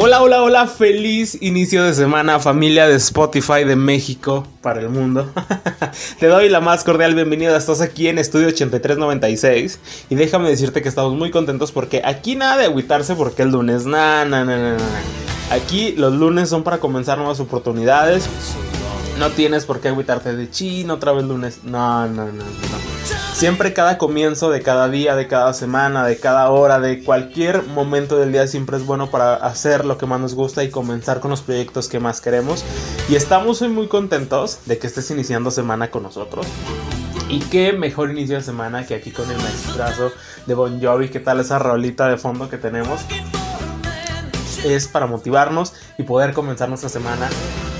Hola, hola, hola, feliz inicio de semana familia de Spotify de México para el mundo. Te doy la más cordial bienvenida, estás aquí en Estudio 8396 y déjame decirte que estamos muy contentos porque aquí nada de agüitarse porque el lunes, na, na, na, na, Aquí los lunes son para comenzar nuevas oportunidades. No tienes por qué agüitarte de chino otra vez lunes. No, no, no, no. Siempre cada comienzo de cada día, de cada semana, de cada hora, de cualquier momento del día siempre es bueno para hacer lo que más nos gusta y comenzar con los proyectos que más queremos. Y estamos hoy muy contentos de que estés iniciando semana con nosotros. Y qué mejor inicio de semana que aquí con el maestrazo de Bon Jovi. ¿Qué tal esa rolita de fondo que tenemos? Es para motivarnos y poder comenzar nuestra semana.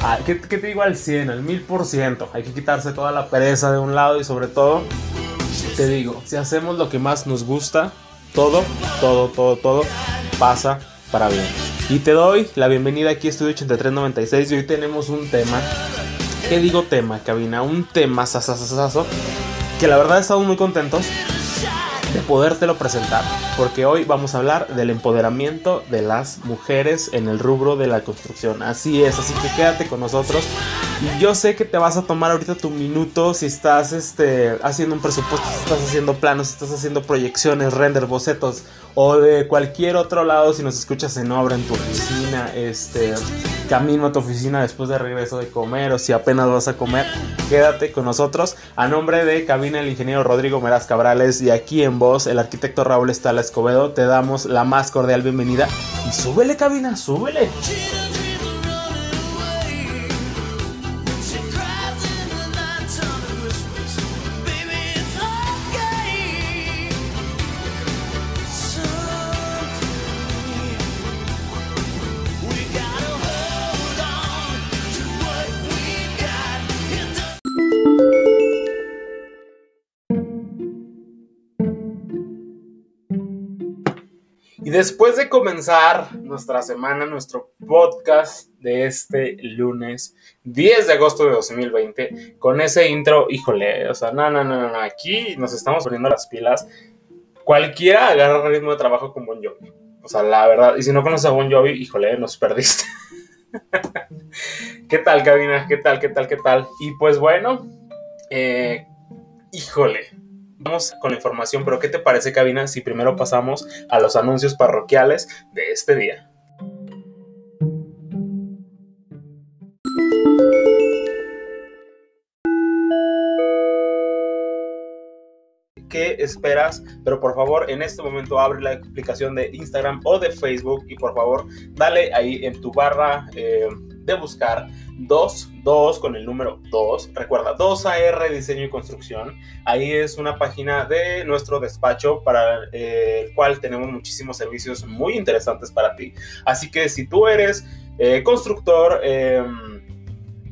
A, ¿qué, ¿Qué te digo? Al 100, al 1000%. Hay que quitarse toda la pereza de un lado y sobre todo te digo, si hacemos lo que más nos gusta, todo, todo, todo, todo pasa para bien. Y te doy la bienvenida aquí a Estudio 8396 y hoy tenemos un tema. ¿Qué digo tema, cabina? Un tema sasasasazo que la verdad estamos muy contentos podértelo presentar, porque hoy vamos a hablar del empoderamiento de las mujeres en el rubro de la construcción. Así es, así que quédate con nosotros. Yo sé que te vas a tomar ahorita tu minuto si estás este, haciendo un presupuesto, si estás haciendo planos, si estás haciendo proyecciones, render, bocetos o de cualquier otro lado si nos escuchas en obra en tu oficina, este, camino a tu oficina después de regreso de comer o si apenas vas a comer, quédate con nosotros. A nombre de cabina el ingeniero Rodrigo Meraz Cabrales y aquí en voz el arquitecto Raúl Estala Escobedo, te damos la más cordial bienvenida y súbele cabina, súbele. Y después de comenzar nuestra semana, nuestro podcast de este lunes 10 de agosto de 2020, con ese intro, híjole, o sea, no, no, no, no, aquí nos estamos poniendo las pilas. Cualquiera agarra ritmo de trabajo con Bon Jovi. O sea, la verdad, y si no conoces a Bon Jovi, híjole, nos perdiste. ¿Qué tal, cabina? ¿Qué tal, qué tal, qué tal? Y pues bueno, eh, híjole, Vamos con la información, pero ¿qué te parece, Cabina, si primero pasamos a los anuncios parroquiales de este día? ¿Qué esperas? Pero por favor, en este momento abre la aplicación de Instagram o de Facebook y por favor, dale ahí en tu barra eh, de buscar 2, 2 con el número 2. Recuerda, 2AR Diseño y Construcción. Ahí es una página de nuestro despacho para eh, el cual tenemos muchísimos servicios muy interesantes para ti. Así que si tú eres eh, constructor, eh,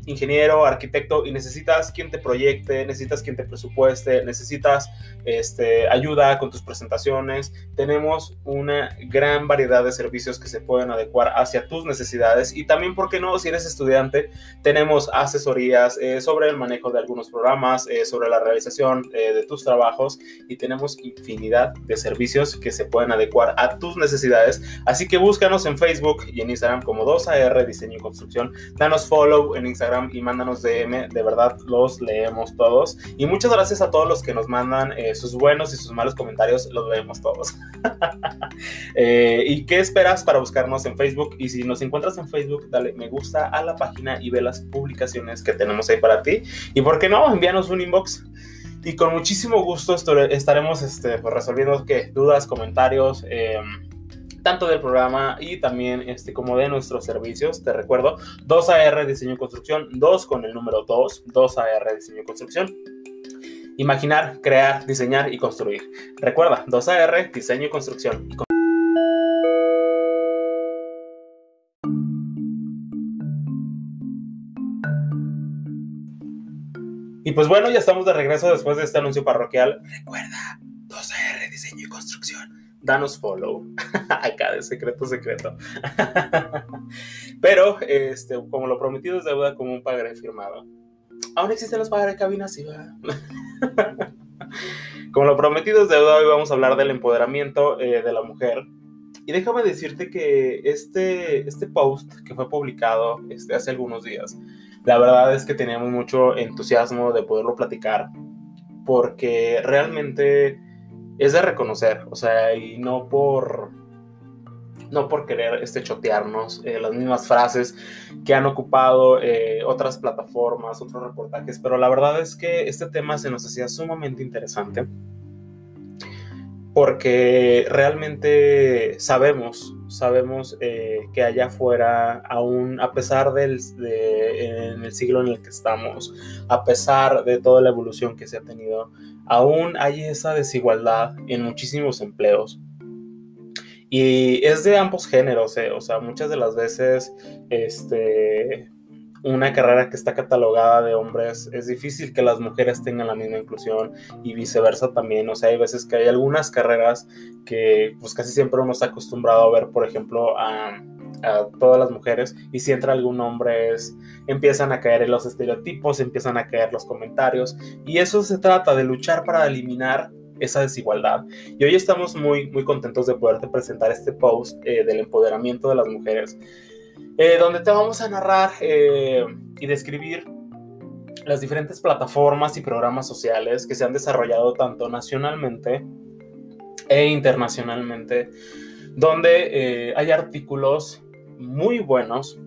ingeniero, arquitecto y necesitas quien te proyecte, necesitas quien te presupueste, necesitas este, ayuda con tus presentaciones, tenemos una gran variedad de servicios que se pueden adecuar hacia tus necesidades y también, ¿por qué no? Si eres estudiante, tenemos asesorías eh, sobre el manejo de algunos programas, eh, sobre la realización eh, de tus trabajos y tenemos infinidad de servicios que se pueden adecuar a tus necesidades. Así que búscanos en Facebook y en Instagram como 2AR Diseño y Construcción. Danos follow en Instagram y mándanos DM, de verdad los leemos todos. Y muchas gracias a todos los que nos mandan eh, sus buenos y sus malos comentarios, los leemos todos. eh, ¿Y qué esperas para buscarnos en Facebook? Y si nos encuentras en Facebook, dale me gusta a la página y ve las publicaciones que tenemos ahí para ti. Y por qué no, envíanos un inbox. Y con muchísimo gusto estaremos este, pues, resolviendo ¿qué? dudas, comentarios. Eh, tanto del programa y también este, como de nuestros servicios. Te recuerdo, 2AR Diseño y Construcción, 2 con el número 2, 2AR Diseño y Construcción. Imaginar, crear, diseñar y construir. Recuerda, 2AR Diseño y Construcción. Y pues bueno, ya estamos de regreso después de este anuncio parroquial. Recuerda, 2AR Diseño y Construcción danos follow. Acá de secreto, secreto. Pero, este, como lo prometido es deuda, como un pagaré firmado. Aún existen los padres de cabina, sí, va. Como lo prometido es deuda, hoy vamos a hablar del empoderamiento eh, de la mujer. Y déjame decirte que este, este post que fue publicado este, hace algunos días, la verdad es que teníamos mucho entusiasmo de poderlo platicar, porque realmente es de reconocer, o sea, y no por no por querer este, chotearnos eh, las mismas frases que han ocupado eh, otras plataformas, otros reportajes, pero la verdad es que este tema se nos hacía sumamente interesante porque realmente sabemos, sabemos eh, que allá afuera, aún a pesar del en el siglo en el que estamos, a pesar de toda la evolución que se ha tenido, aún hay esa desigualdad en muchísimos empleos. Y es de ambos géneros, eh, o sea, muchas de las veces, este, una carrera que está catalogada de hombres, es difícil que las mujeres tengan la misma inclusión y viceversa también. O sea, hay veces que hay algunas carreras que pues casi siempre uno está acostumbrado a ver, por ejemplo, a, todas las mujeres y si entra algún hombre es, empiezan a caer los estereotipos, empiezan a caer los comentarios y eso se trata de luchar para eliminar esa desigualdad. Y hoy estamos muy, muy contentos de poderte presentar este post eh, del empoderamiento de las mujeres, eh, donde te vamos a narrar eh, y describir las diferentes plataformas y programas sociales que se han desarrollado tanto nacionalmente e internacionalmente, donde hay artículos muy buenos,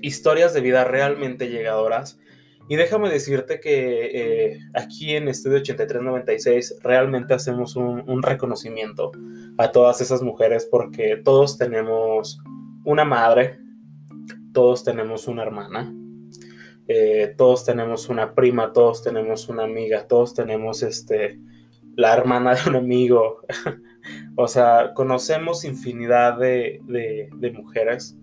historias de vida realmente llegadoras, y déjame decirte que eh, aquí en Estudio 8396 realmente hacemos un, reconocimiento a todas esas mujeres porque todos tenemos una madre, todos tenemos una hermana, eh, todos tenemos una prima, todos tenemos una amiga, todos tenemos este, la hermana de un amigo. o sea, conocemos infinidad de, mujeres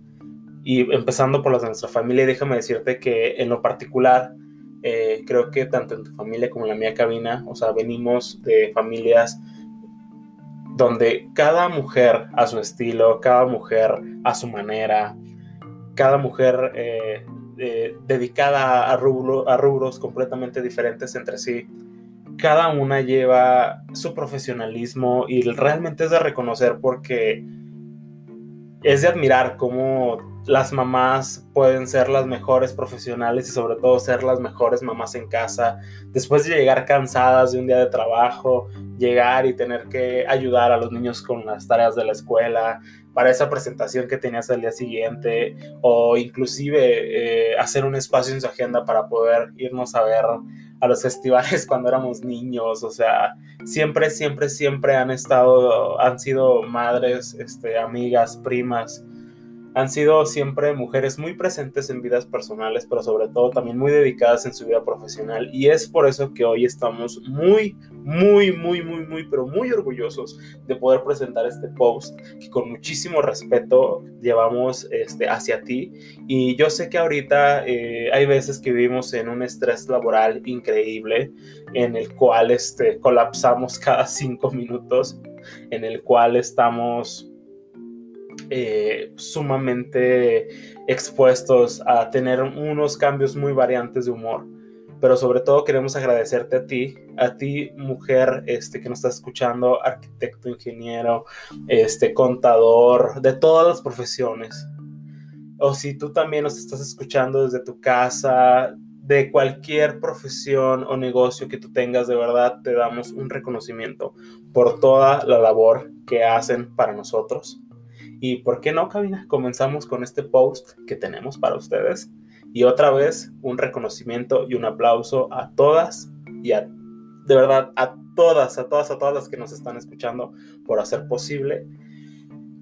y empezando por las de nuestra familia, déjame decirte que en lo particular, eh, creo que tanto en tu familia como en la mía cabina, o sea, venimos de familias donde cada mujer a su estilo, cada mujer a su manera, cada mujer eh, dedicada a rubros completamente diferentes entre sí, cada una lleva su profesionalismo y realmente es de reconocer porque es de admirar cómo las mamás pueden ser las mejores profesionales y sobre todo ser las mejores mamás en casa. Después de llegar cansadas de un día de trabajo, llegar y tener que ayudar a los niños con las tareas de la escuela, para esa presentación que tenías el día siguiente, o inclusive eh, hacer un espacio en su agenda para poder irnos a ver a los festivales cuando éramos niños. O sea, siempre, siempre, siempre han estado, han sido madres, este, amigas, primas han sido siempre mujeres muy presentes en vidas personales, pero sobre todo también muy dedicadas en su vida profesional. Y es por eso que hoy estamos muy, muy, muy, muy, muy, pero muy orgullosos de poder presentar este post que con muchísimo respeto llevamos este, hacia ti. Y yo sé que ahorita eh, hay veces que vivimos en un estrés laboral increíble, en el cual este, colapsamos cada cinco minutos, en el cual estamos eh, sumamente expuestos a tener unos cambios muy variantes de humor. Pero sobre todo queremos agradecerte a ti, a ti mujer este, que nos está escuchando, arquitecto, ingeniero, este, contador, de todas las profesiones. O si tú también nos estás escuchando desde tu casa, de cualquier profesión o negocio que tú tengas, de verdad te damos un reconocimiento por toda la labor que hacen para nosotros. Y por qué no, cabina, comenzamos con este post que tenemos para ustedes. Y otra vez, un reconocimiento y un aplauso a todas y a, de verdad, a todas, a todas, a todas las que nos están escuchando por hacer posible,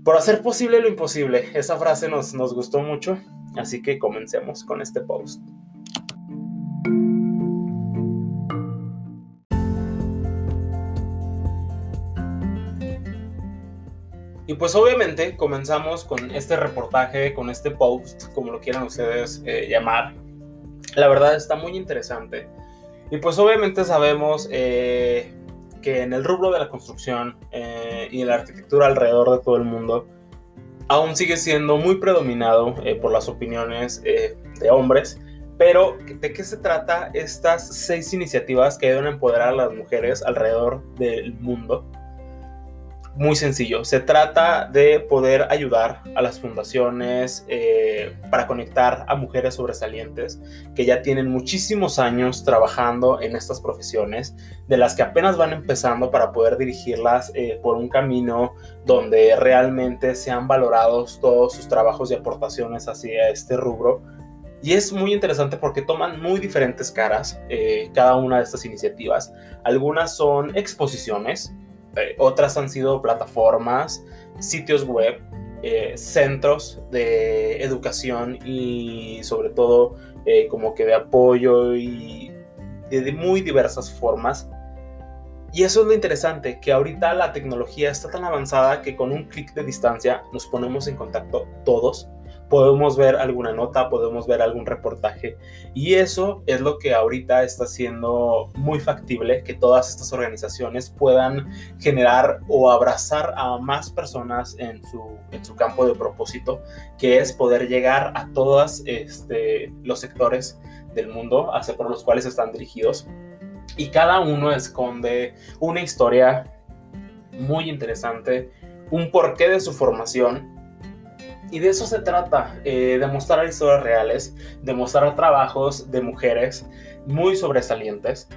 por hacer posible lo imposible. Esa frase nos, nos gustó mucho, así que comencemos con este post. Y pues obviamente comenzamos con este reportaje, con este post, como lo quieran ustedes eh, llamar. La verdad está muy interesante. Y pues obviamente sabemos eh, que en el rubro de la construcción eh, y la arquitectura alrededor de todo el mundo, aún sigue siendo muy predominado por las opiniones de hombres, Pero, ¿de qué se trata estas seis iniciativas que a empoderar a las mujeres alrededor del mundo? Muy sencillo. Se trata de poder ayudar a las fundaciones eh, para conectar a mujeres sobresalientes que ya tienen muchísimos años trabajando en estas profesiones, de las que apenas van empezando para poder dirigirlas eh, por un camino donde realmente sean valorados todos sus trabajos y aportaciones hacia este rubro. Y es muy interesante porque toman muy diferentes caras eh, cada una de estas iniciativas. Algunas son exposiciones, eh, otras han sido plataformas, sitios web, eh, centros de educación y sobre todo eh, como que de apoyo y de, muy diversas formas. Y eso es lo interesante, que ahorita la tecnología está tan avanzada que con un clic de distancia nos ponemos en contacto todos podemos ver alguna nota, podemos ver algún reportaje. Y eso es lo que ahorita está siendo muy factible que todas estas organizaciones puedan generar o abrazar a más personas en su, en su campo de propósito, que es poder llegar a todos este, los sectores del mundo hacia por los cuales están dirigidos. Y cada uno esconde una historia muy interesante, un porqué de su formación y de eso se trata, eh, de historias reales, de mostrar trabajos de mujeres muy sobresalientes,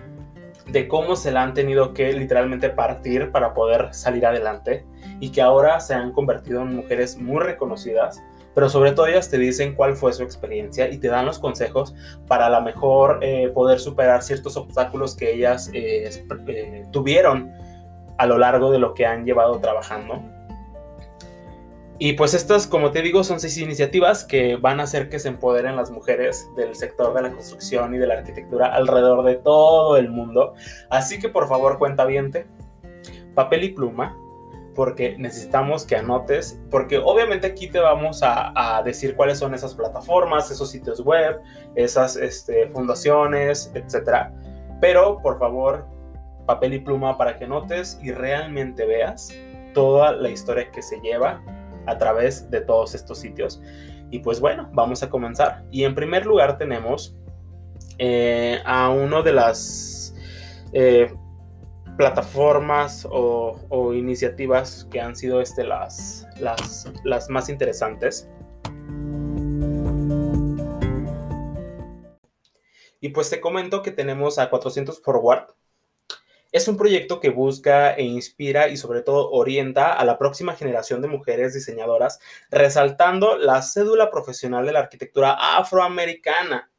de cómo se la han tenido que literalmente partir para poder salir adelante y que ahora se han convertido en mujeres muy reconocidas, pero sobre todo ellas te dicen cuál fue su experiencia y te dan los consejos para a lo mejor eh, poder superar ciertos obstáculos que ellas eh, tuvieron a lo largo de lo que han llevado trabajando y pues estas, como te digo, son seis iniciativas que van a hacer que se empoderen las mujeres del sector de la construcción y de la arquitectura alrededor de todo el mundo. Así que por favor, cuenta viente, papel y pluma, porque necesitamos que anotes, porque obviamente aquí te vamos a, decir cuáles son esas plataformas, esos sitios web, esas este, fundaciones, etc. Pero por favor, papel y pluma para que notes y realmente veas toda la historia que se lleva a través de todos estos sitios. Y pues bueno, vamos a comenzar. Y en primer lugar tenemos eh, a uno de las eh, plataformas o, iniciativas que han sido este, las, las, las más interesantes. Y pues te comento que tenemos a 400 Forward, es un proyecto que busca e inspira y sobre todo orienta a la próxima generación de mujeres diseñadoras, resaltando la cédula profesional de la arquitectura afroamericana.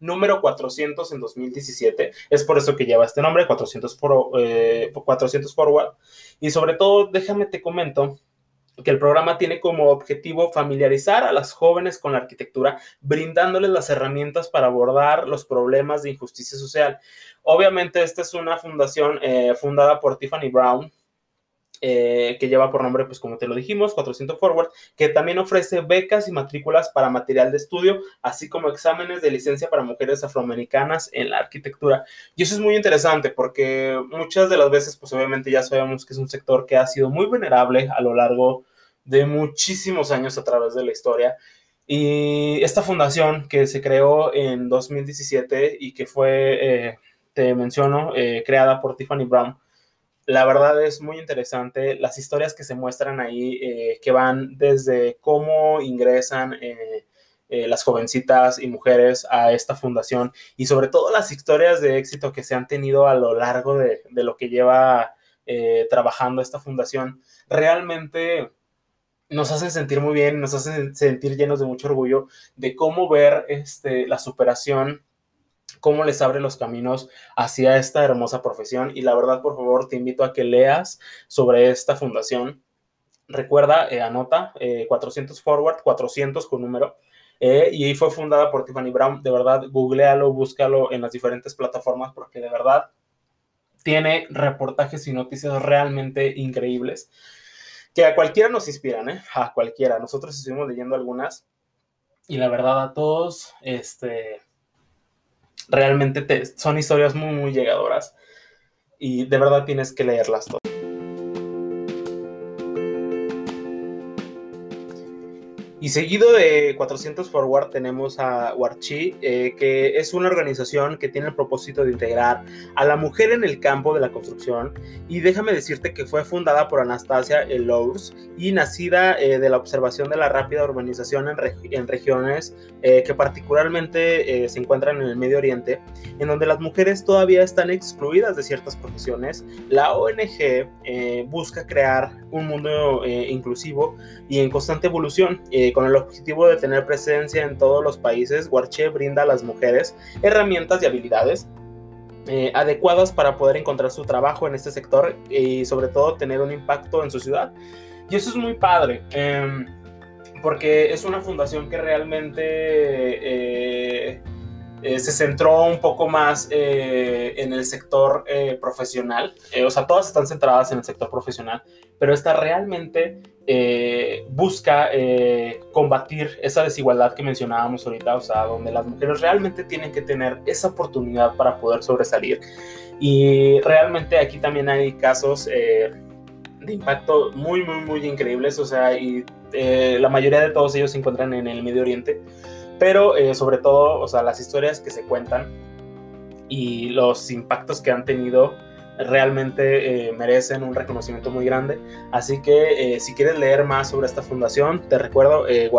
Número 400 en 2017. Es por eso que lleva este nombre, 400, 400 Forward. Y sobre todo, déjame te comento que el programa tiene como objetivo familiarizar a las jóvenes con la arquitectura, brindándoles las herramientas para abordar los problemas de injusticia social. Obviamente, esta es una fundación eh, fundada por Tiffany Brown, eh, que lleva por nombre, pues como te lo dijimos, 400 Forward, que también ofrece becas y matrículas para material de estudio, así como exámenes de licencia para mujeres afroamericanas en la arquitectura. Y eso es muy interesante porque muchas de las veces, pues obviamente ya sabemos que es un sector que ha sido muy venerable a lo largo de muchísimos años a través de la historia. Y esta fundación que se creó en 2017 y que fue, eh, te menciono, eh, creada por Tiffany Brown, la verdad es muy interesante las historias que se muestran ahí, eh, que van desde cómo ingresan las jovencitas y mujeres a esta fundación y sobre todo las historias de éxito que se han tenido a lo largo de, de lo que lleva trabajando esta fundación. Realmente nos hacen sentir muy bien, nos hacen sentir llenos de mucho orgullo de cómo ver este, la superación, cómo les abre los caminos hacia esta hermosa profesión. Y la verdad, por favor, te invito a que leas sobre esta fundación. Recuerda, eh, anota 400 eh, Forward, 400 con número. Eh, y fue fundada por Tiffany Brown. De verdad, googlealo, búscalo en las diferentes plataformas porque de verdad tiene reportajes y noticias realmente increíbles que a cualquiera nos inspiran, ¿eh? A cualquiera. Nosotros estuvimos leyendo algunas y la verdad a todos, este, realmente son historias muy, muy llegadoras y de verdad tienes que leerlas todas. Y seguido de 400 Forward tenemos a Warchi, eh, que es una organización que tiene el propósito de integrar a la mujer en el campo de la construcción. Y déjame decirte que fue fundada por Anastasia Elours y nacida eh, de la observación de la rápida urbanización en, regiones eh, que particularmente se encuentran en el Medio Oriente, en donde las mujeres todavía están excluidas de ciertas profesiones. La ONG busca crear un mundo inclusivo y en constante evolución con el objetivo de tener presencia en todos los países, Warche brinda a las mujeres herramientas y habilidades eh, adecuadas para poder encontrar su trabajo en este sector y sobre todo tener un impacto en su ciudad. Y eso es muy padre, em, porque es una fundación que realmente... Eh, se centró un poco más eh, en el sector eh, profesional. o sea, todas están centradas en el sector profesional, pero esta realmente busca combatir esa desigualdad que mencionábamos ahorita, o sea, donde las mujeres realmente tienen que tener esa oportunidad para poder sobresalir. Y realmente aquí también hay casos de impacto muy, muy, muy increíbles, o sea, y la mayoría de todos ellos se encuentran en el Medio Oriente pero eh, sobre todo, o sea, las historias que se cuentan y los impactos que han tenido realmente eh, merecen un reconocimiento muy grande. Así que eh, si quieres leer más sobre esta fundación, te recuerdo eh,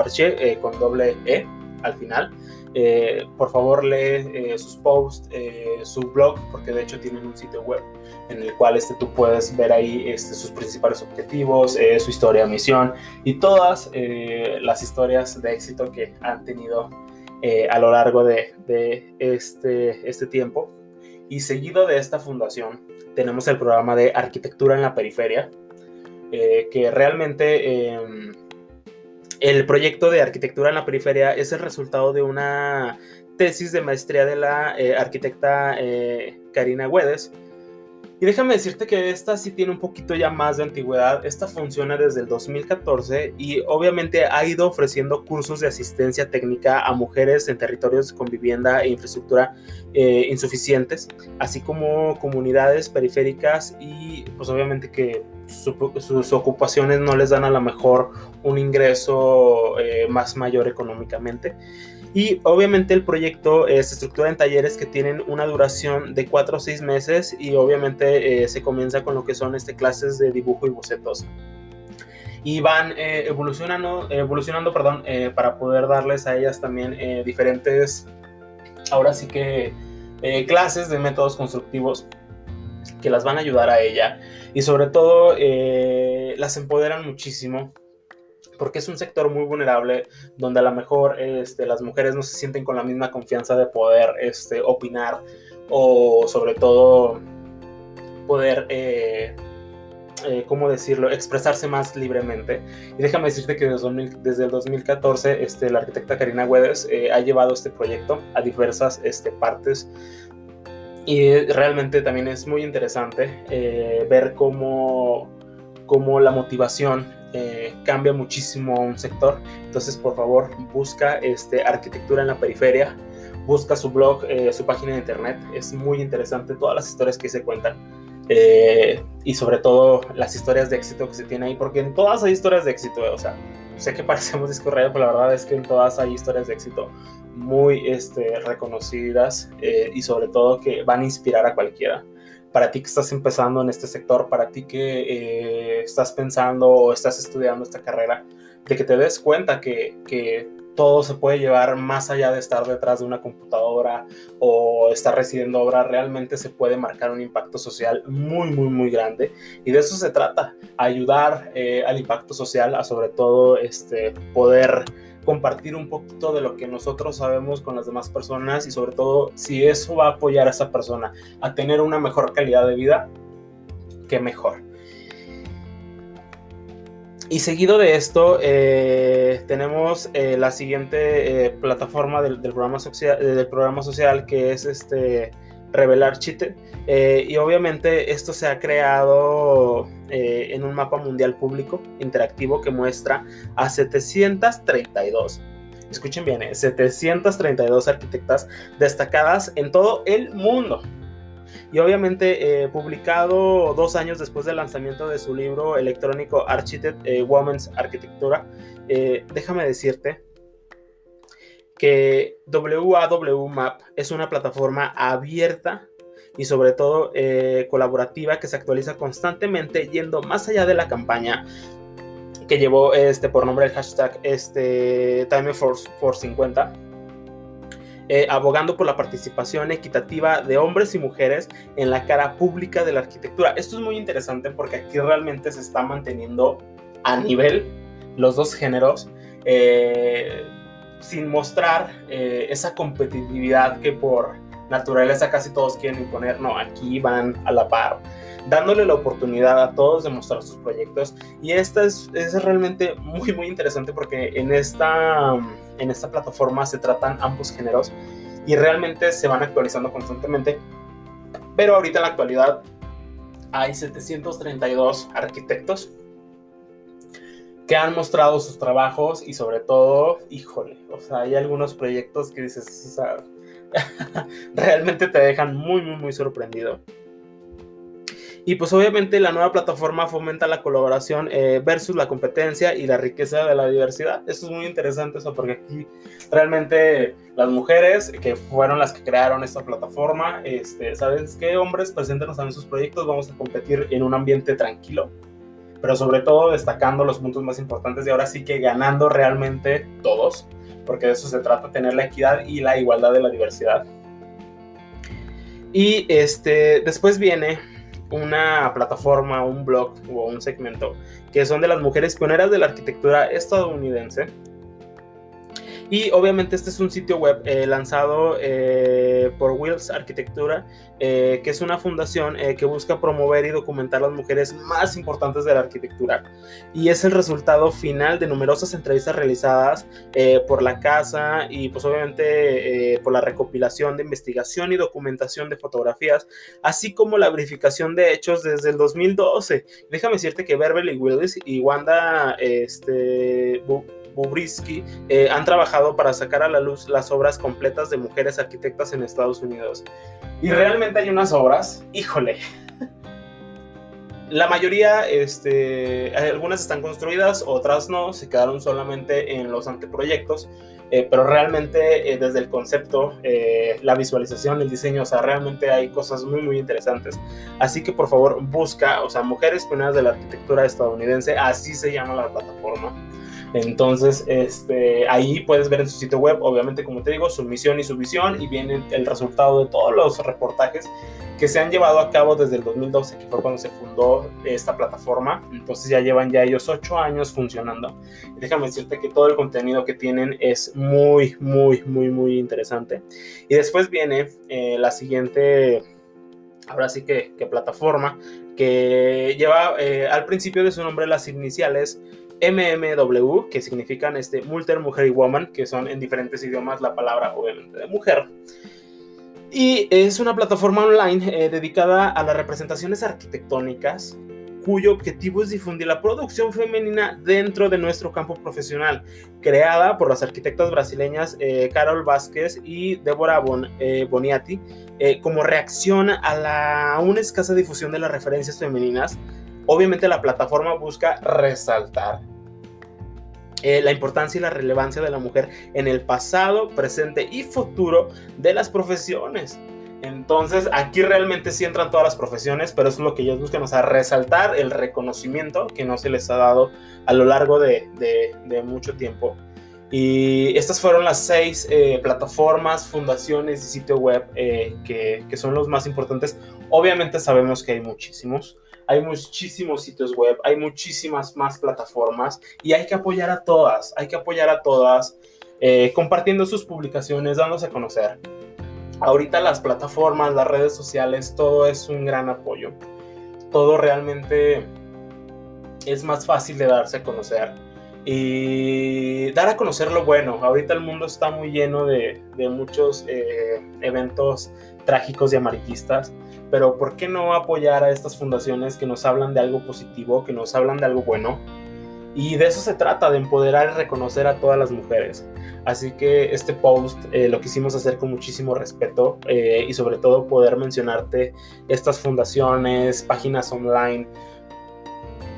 con doble E al final. Eh, por favor lee eh, sus posts, eh, su blog, porque de hecho tienen un sitio web en el cual este, tú puedes ver ahí este, sus principales objetivos, su historia, misión y todas las historias de éxito que han tenido a lo largo de, de este, este tiempo. Y seguido de esta fundación tenemos el programa de arquitectura en la periferia, que realmente em, el proyecto de arquitectura en la periferia es el resultado de una tesis de maestría de la eh, arquitecta eh, Karina Güedes. Y déjame decirte que esta sí tiene un poquito ya más de antigüedad. Esta funciona desde el 2014 y obviamente ha ido ofreciendo cursos de asistencia técnica a mujeres en territorios con vivienda e infraestructura eh, insuficientes, así como comunidades periféricas y pues obviamente que sus ocupaciones no les dan a lo mejor un ingreso eh, más mayor económicamente. Y obviamente el proyecto eh, se estructura en talleres que tienen una duración de 4 o 6 meses y obviamente eh, se comienza con lo que son este, clases de dibujo y bocetos. Y van evolucionando, evolucionando perdón, para poder darles a ellas también diferentes, ahora sí que, clases de métodos constructivos que las van a ayudar a ella y sobre todo eh, las empoderan muchísimo porque es un sector muy vulnerable donde a lo mejor este, las mujeres no se sienten con la misma confianza de poder este, opinar o sobre todo poder, eh, eh, ¿cómo decirlo?, expresarse más libremente. Y déjame decirte que desde, el 2014 este, la arquitecta Karina Güedes ha llevado este proyecto a diversas este, partes y realmente también es muy interesante eh, ver cómo, cómo, la motivación eh, cambia muchísimo un sector. Entonces, por favor, busca este, arquitectura en la periferia, busca su blog, eh, su página de internet. Es muy interesante todas las historias que se cuentan. y sobre todo las historias de éxito que se tiene ahí, porque en todas hay historias de éxito, o sea, sé que parecemos discorrer, pero la verdad es que en todas hay historias de éxito muy este, reconocidas eh, y sobre todo que van a inspirar a cualquiera. Para ti que estás empezando en este sector, para ti que eh, estás pensando o estás estudiando esta carrera, de que te des cuenta que, que todo se puede llevar más allá de estar detrás de una computadora o estar recibiendo obra, realmente se puede marcar un impacto social muy, muy, muy grande. Y de eso se trata, ayudar eh, al impacto social, sobre todo este, poder compartir un poquito de lo que nosotros sabemos con las demás personas y sobre todo si eso va a apoyar a esa persona a tener una mejor calidad de vida, qué mejor. Y seguido de esto, eh, tenemos eh, la siguiente eh, plataforma del, programa social, del programa social que es este Revelar Chite. y obviamente esto se ha creado en un mapa mundial público interactivo que muestra a 732 escuchen bien, 732 arquitectas destacadas en todo el mundo y obviamente eh, publicado dos años después del lanzamiento de su libro electrónico eh, Women's Architectura, eh, déjame decirte que WAW Map es una plataforma abierta y sobre todo colaborativa que se actualiza constantemente yendo más allá de la campaña que llevó este por nombre el hashtag este Time Force, 50 eh, abogando por la participación equitativa de hombres y mujeres en la cara pública de la arquitectura. Esto es muy interesante porque aquí realmente se está manteniendo a nivel los dos géneros. Eh, sin mostrar eh, esa competitividad que por naturaleza casi todos quieren imponer, no, aquí van a la par, dándole la oportunidad a todos de mostrar sus proyectos. Y esta es, realmente muy, muy interesante porque en esta, en esta plataforma se tratan ambos géneros y realmente se van actualizando constantemente. Pero ahorita en la actualidad hay 732 arquitectos que han mostrado sus trabajos y sobre todo, híjole, o sea, hay algunos proyectos que dices, o sea, realmente te dejan muy, muy, muy sorprendido. Y pues obviamente la nueva plataforma fomenta la colaboración eh, versus la competencia y la riqueza de la diversidad. Eso es muy interesante, eso porque aquí realmente las mujeres que fueron las que crearon esta plataforma, este, ¿sabes qué? Hombres, preséntenos también sus proyectos, vamos a competir en un ambiente tranquilo pero sobre todo destacando los puntos más importantes y ahora sí que ganando realmente todos, porque de eso se trata, tener la equidad y la igualdad de la diversidad. Y este, después viene una plataforma, un blog o un segmento que son de las mujeres pioneras de la arquitectura estadounidense y obviamente este es un sitio web eh, lanzado eh, por Wills Arquitectura, eh, que es una fundación que busca promover y documentar las mujeres más importantes de la arquitectura. Y es el resultado final de numerosas entrevistas realizadas por la casa y pues obviamente por la recopilación de investigación y documentación de fotografías, así como la verificación de hechos desde el 2012. Déjame decirte que Beverly Willis y Wanda este, Bubrisky eh, han trabajado para sacar a la luz las obras completas de mujeres arquitectas en Estados Unidos. Y realmente hay unas obras, híjole. La mayoría, este, algunas están construidas, otras no, se quedaron solamente en los anteproyectos, eh, pero realmente eh, desde el concepto, la visualización, el diseño, o sea, realmente hay cosas muy, muy interesantes. Así que por favor busca, o sea, Mujeres Pioneras de la Arquitectura Estadounidense, así se llama la plataforma. Entonces, este, ahí puedes ver en su sitio web, obviamente, como te digo, su misión y su visión, y viene el resultado de todos los reportajes que se han llevado a cabo desde el 2012, que fue cuando se fundó esta plataforma. Entonces ya llevan ya ellos ocho años funcionando. déjame decirte que todo el contenido que tienen es muy, muy, muy, muy interesante. Y después viene eh, la siguiente, ahora sí que, plataforma, que lleva eh, al principio de su nombre las iniciales MMW, que significan este, Multer, Mujer y Woman, que son en diferentes idiomas la palabra obviamente de mujer. Y es una plataforma online eh, dedicada a las representaciones arquitectónicas cuyo objetivo es difundir la producción femenina dentro de nuestro campo profesional, creada por las arquitectas brasileñas eh, Carol Vázquez y Débora eh, Boniati, como reacción a la una escasa difusión de las referencias femeninas obviamente la plataforma busca resaltar eh, la importancia y la relevancia de la mujer en el pasado, presente y futuro de las profesiones. Entonces, aquí realmente sí entran todas las profesiones, pero es lo que ellos buscan, o sea, resaltar el reconocimiento que no se les ha dado a lo largo de, mucho tiempo. Y estas fueron las seis eh, plataformas, fundaciones y sitio web eh, que, que son los más importantes. Obviamente sabemos que hay muchísimos hay muchísimos sitios web, hay muchísimas más plataformas y hay que apoyar a todas, hay que apoyar a todas, eh, compartiendo sus publicaciones, dándose a conocer. Ahorita las plataformas, las redes sociales, todo es un gran apoyo. Todo realmente es más fácil de darse a conocer y dar a conocer lo bueno. Ahorita el mundo está muy lleno de, muchos eh, eventos trágicos y amarillistas pero ¿por qué no apoyar a estas fundaciones que nos hablan de algo positivo, que nos hablan de algo bueno? Y de eso se trata, de empoderar y reconocer a todas las mujeres. Así que este post eh, lo quisimos hacer con muchísimo respeto eh, y sobre todo poder mencionarte estas fundaciones, páginas online,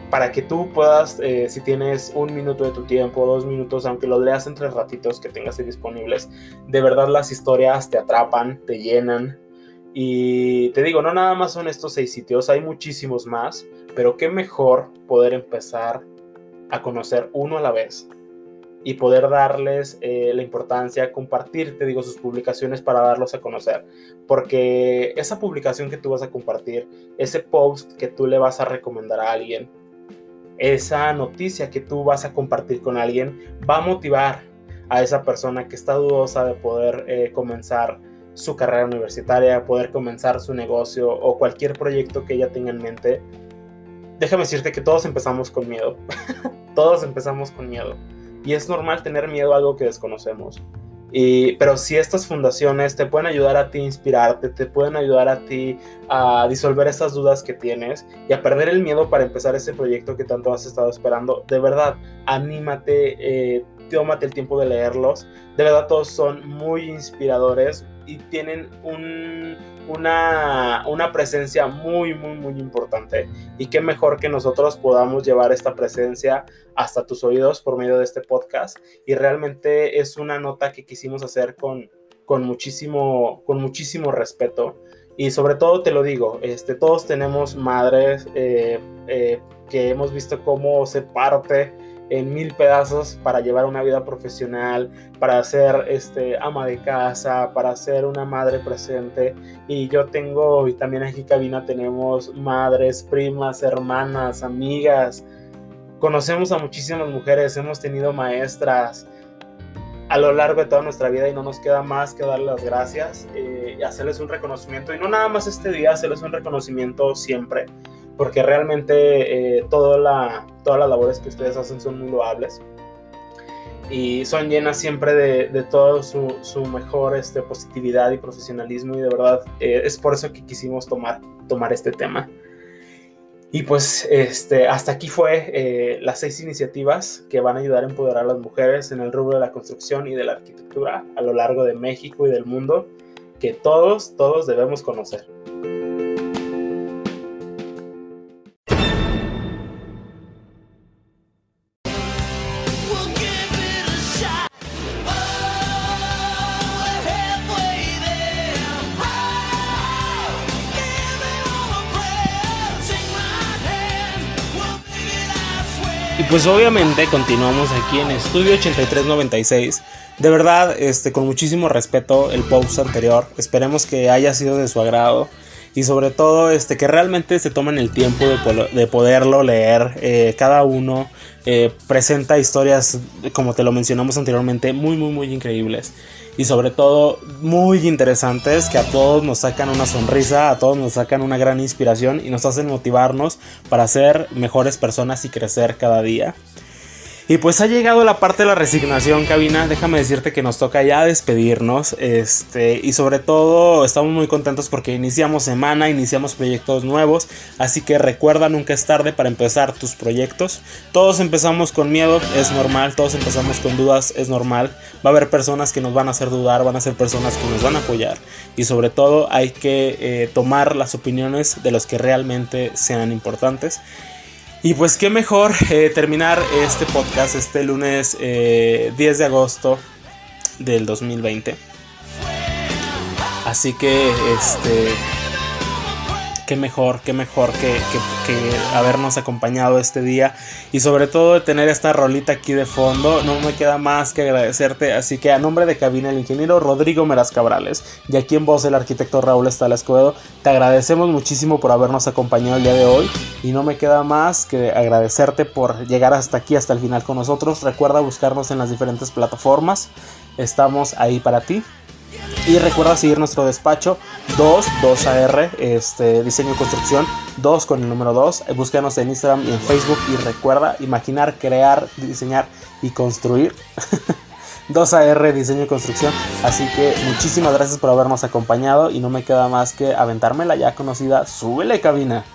para que tú puedas, eh, si tienes un minuto de tu tiempo, dos minutos, aunque lo leas entre ratitos que tengas ahí disponibles, de verdad las historias te atrapan, te llenan. Y te digo, no nada más son estos seis sitios, hay muchísimos más, pero qué mejor poder empezar a conocer uno a la vez y poder darles eh, la importancia, compartir, te digo, sus publicaciones para darlos a conocer. Porque esa publicación que tú vas a compartir, ese post que tú le vas a recomendar a alguien, esa noticia que tú vas a compartir con alguien, va a motivar a esa persona que está dudosa de poder eh, comenzar su carrera universitaria, poder comenzar su negocio o cualquier proyecto que ella tenga en mente. Déjame decirte que todos empezamos con miedo. todos empezamos con miedo y es normal tener miedo a algo que desconocemos. Y, pero si estas fundaciones te pueden ayudar a ti a inspirarte, te pueden ayudar a ti a disolver esas dudas que tienes y a perder el miedo para empezar ese proyecto que tanto has estado esperando, de verdad, anímate, eh, tómate el tiempo de leerlos. De verdad, todos son muy inspiradores y tienen un, una, una presencia muy, muy, muy importante. Y qué mejor que nosotros podamos llevar esta presencia hasta tus oídos por medio de este podcast. Y realmente es una nota que quisimos hacer con, con, muchísimo, con muchísimo respeto. Y sobre todo te lo digo, este, todos tenemos madres eh, eh, que hemos visto cómo se parte en mil pedazos para llevar una vida profesional, para ser este, ama de casa, para ser una madre presente. Y yo tengo, y también aquí en cabina tenemos madres, primas, hermanas, amigas. Conocemos a muchísimas mujeres, hemos tenido maestras a lo largo de toda nuestra vida y no nos queda más que darles las gracias eh, y hacerles un reconocimiento. Y no nada más este día, hacerles un reconocimiento siempre porque realmente eh, toda la, todas las labores que ustedes hacen son muy loables y son llenas siempre de, de toda su, su, mejor este, positividad y profesionalismo y de verdad eh, es por eso que quisimos tomar, tomar este tema. Y pues este, hasta aquí fue eh, las seis iniciativas que van a ayudar a empoderar a las mujeres en el rubro de la construcción y de la arquitectura a lo largo de México y del mundo que todos, todos debemos conocer. Pues obviamente continuamos aquí en Estudio 8396. De verdad, este, con muchísimo respeto el post anterior. Esperemos que haya sido de su agrado. Y sobre todo, este, que realmente se tomen el tiempo de, poderlo leer. Eh, cada uno eh, presenta historias, como te lo mencionamos anteriormente, muy, muy, muy increíbles y sobre todo muy interesantes que a todos nos sacan una sonrisa, a todos nos sacan una gran inspiración y nos hacen motivarnos para ser mejores personas y crecer cada día. Y pues ha llegado la parte de la resignación, cabina. Déjame decirte que nos toca ya despedirnos. Este, y sobre todo estamos muy contentos porque iniciamos semana, iniciamos proyectos nuevos. Así que recuerda, nunca es tarde para empezar tus proyectos. Todos empezamos con miedo, es normal. Todos empezamos con dudas, es normal. Va a haber personas que nos van a hacer dudar, van a ser personas que nos van a apoyar. Y sobre todo hay que eh, tomar las opiniones de los que realmente sean importantes. Y pues qué mejor eh, terminar este podcast este lunes 10 eh, de agosto del 2020. Así que este qué mejor, qué mejor que, habernos acompañado este día y sobre todo de tener esta rolita aquí de fondo. No me queda más que agradecerte. Así que a nombre de cabina el ingeniero Rodrigo Meraz Cabrales y aquí en voz el arquitecto Raúl Estala Escobedo, te agradecemos muchísimo por habernos acompañado el día de hoy y no me queda más que agradecerte por llegar hasta aquí, hasta el final con nosotros. Recuerda buscarnos en las diferentes plataformas. Estamos ahí para ti. Y recuerda seguir nuestro despacho 2, 2AR, este, diseño y construcción, 2 con el número 2. Búscanos en Instagram y en Facebook. Y recuerda imaginar, crear, diseñar y construir. 2AR, diseño y construcción. Así que muchísimas gracias por habernos acompañado. Y no me queda más que aventarme la ya conocida. Súbele cabina.